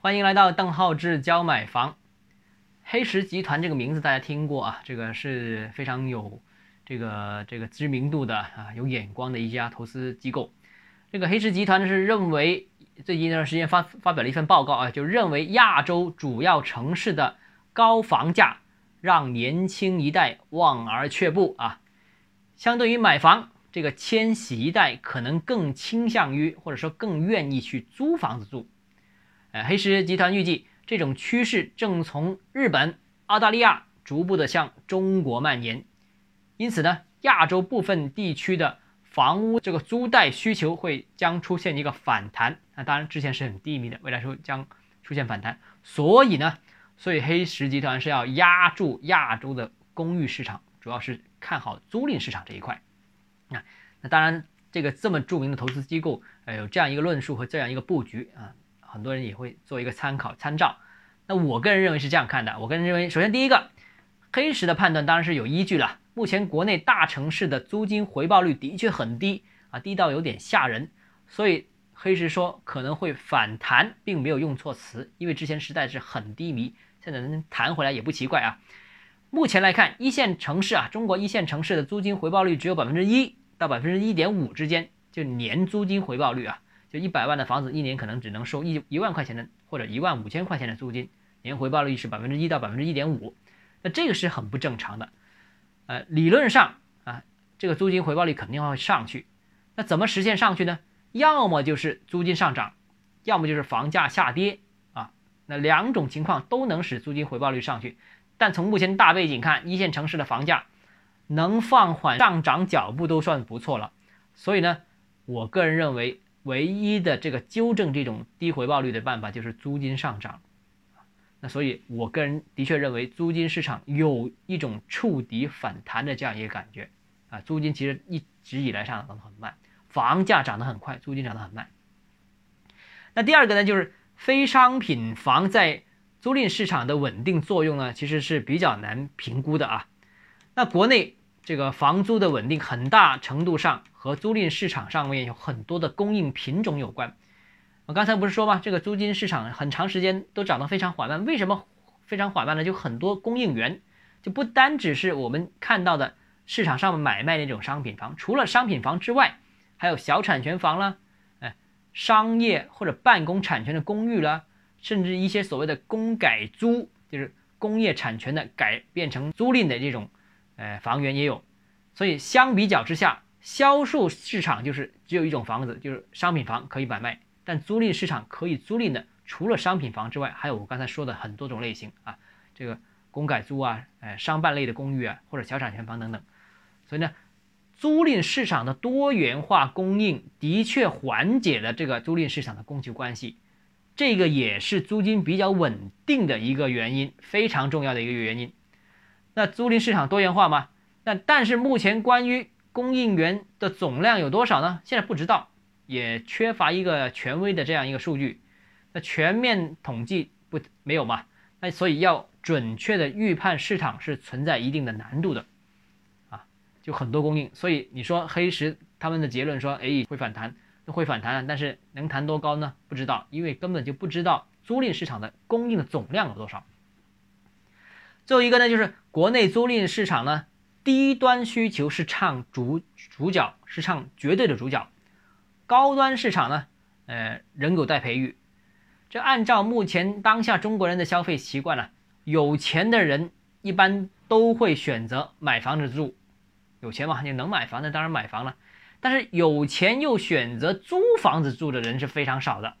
欢迎来到邓浩志教买房。黑石集团这个名字大家听过啊？这个是非常有这个这个知名度的啊，有眼光的一家投资机构。这个黑石集团呢是认为最近一段时间发发表了一份报告啊，就认为亚洲主要城市的高房价让年轻一代望而却步啊。相对于买房，这个千禧一代可能更倾向于或者说更愿意去租房子住。呃，黑石集团预计，这种趋势正从日本、澳大利亚逐步的向中国蔓延，因此呢，亚洲部分地区的房屋这个租贷需求会将出现一个反弹。那当然之前是很低迷的，未来说将出现反弹。所以呢，所以黑石集团是要压住亚洲的公寓市场，主要是看好租赁市场这一块。那那当然，这个这么著名的投资机构，呃，有这样一个论述和这样一个布局啊。很多人也会做一个参考参照，那我个人认为是这样看的。我个人认为，首先第一个，黑石的判断当然是有依据了。目前国内大城市的租金回报率的确很低啊，低到有点吓人。所以黑石说可能会反弹，并没有用错词，因为之前实在是很低迷，现在能弹回来也不奇怪啊。目前来看，一线城市啊，中国一线城市的租金回报率只有百分之一到百分之一点五之间，就年租金回报率啊。就一百万的房子，一年可能只能收一一万块钱的或者一万五千块钱的租金，年回报率是百分之一到百分之一点五，那这个是很不正常的。呃，理论上啊，这个租金回报率肯定会上去。那怎么实现上去呢？要么就是租金上涨，要么就是房价下跌啊。那两种情况都能使租金回报率上去。但从目前大背景看，一线城市的房价能放缓上涨脚步都算不错了。所以呢，我个人认为。唯一的这个纠正这种低回报率的办法就是租金上涨，那所以我个人的确认为租金市场有一种触底反弹的这样一个感觉啊，租金其实一直以来上涨的很慢，房价涨得很快，租金涨得很慢。那第二个呢，就是非商品房在租赁市场的稳定作用呢，其实是比较难评估的啊。那国内。这个房租的稳定很大程度上和租赁市场上面有很多的供应品种有关。我刚才不是说吗？这个租金市场很长时间都涨得非常缓慢。为什么非常缓慢呢？就很多供应源，就不单只是我们看到的市场上买卖那种商品房，除了商品房之外，还有小产权房啦，哎，商业或者办公产权的公寓啦，甚至一些所谓的公改租，就是工业产权的改变成租赁的这种。呃，房源也有，所以相比较之下，销售市场就是只有一种房子，就是商品房可以买卖。但租赁市场可以租赁的，除了商品房之外，还有我刚才说的很多种类型啊，这个公改租啊，呃，商办类的公寓啊，或者小产权房等等。所以呢，租赁市场的多元化供应的确缓解了这个租赁市场的供求关系，这个也是租金比较稳定的一个原因，非常重要的一个原因。那租赁市场多元化吗？那但是目前关于供应源的总量有多少呢？现在不知道，也缺乏一个权威的这样一个数据。那全面统计不没有嘛？那所以要准确的预判市场是存在一定的难度的啊，就很多供应。所以你说黑石他们的结论说，哎会反弹，会反弹，但是能弹多高呢？不知道，因为根本就不知道租赁市场的供应的总量有多少。最后一个呢，就是国内租赁市场呢，低端需求是唱主主角，是唱绝对的主角，高端市场呢，呃，人有待培育。这按照目前当下中国人的消费习惯呢，有钱的人一般都会选择买房子住，有钱嘛，你能买房那当然买房了。但是有钱又选择租房子住的人是非常少的，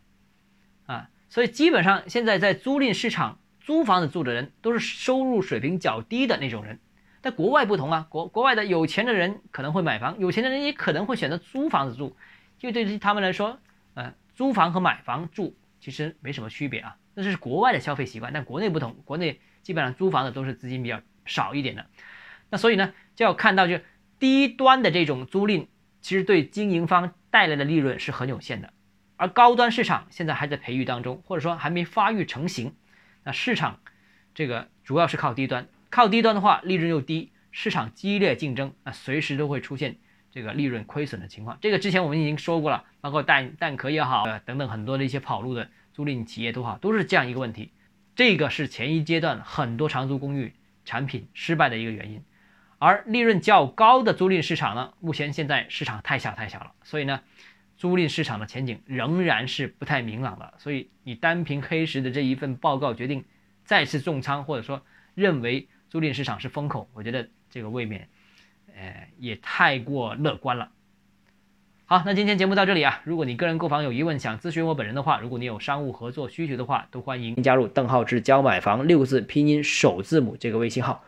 啊，所以基本上现在在租赁市场。租房子住的人都是收入水平较低的那种人，但国外不同啊，国国外的有钱的人可能会买房，有钱的人也可能会选择租房子住，因为对于他们来说，呃，租房和买房住其实没什么区别啊，那这是国外的消费习惯，但国内不同，国内基本上租房的都是资金比较少一点的，那所以呢，就要看到就低端的这种租赁，其实对经营方带来的利润是很有限的，而高端市场现在还在培育当中，或者说还没发育成型。那市场，这个主要是靠低端，靠低端的话，利润又低，市场激烈竞争，那随时都会出现这个利润亏损的情况。这个之前我们已经说过了，包括蛋蛋壳也好，呃等等很多的一些跑路的租赁企业都好，都是这样一个问题。这个是前一阶段很多长租公寓产品失败的一个原因。而利润较高的租赁市场呢，目前现在市场太小太小了，所以呢，租赁市场的前景仍然是不太明朗的。所以你单凭黑石的这一份报告决定再次重仓，或者说认为租赁市场是风口，我觉得这个未免，呃，也太过乐观了。好，那今天节目到这里啊，如果你个人购房有疑问，想咨询我本人的话，如果你有商务合作需求的话，都欢迎加入邓浩志教买房六个字拼音首字母这个微信号。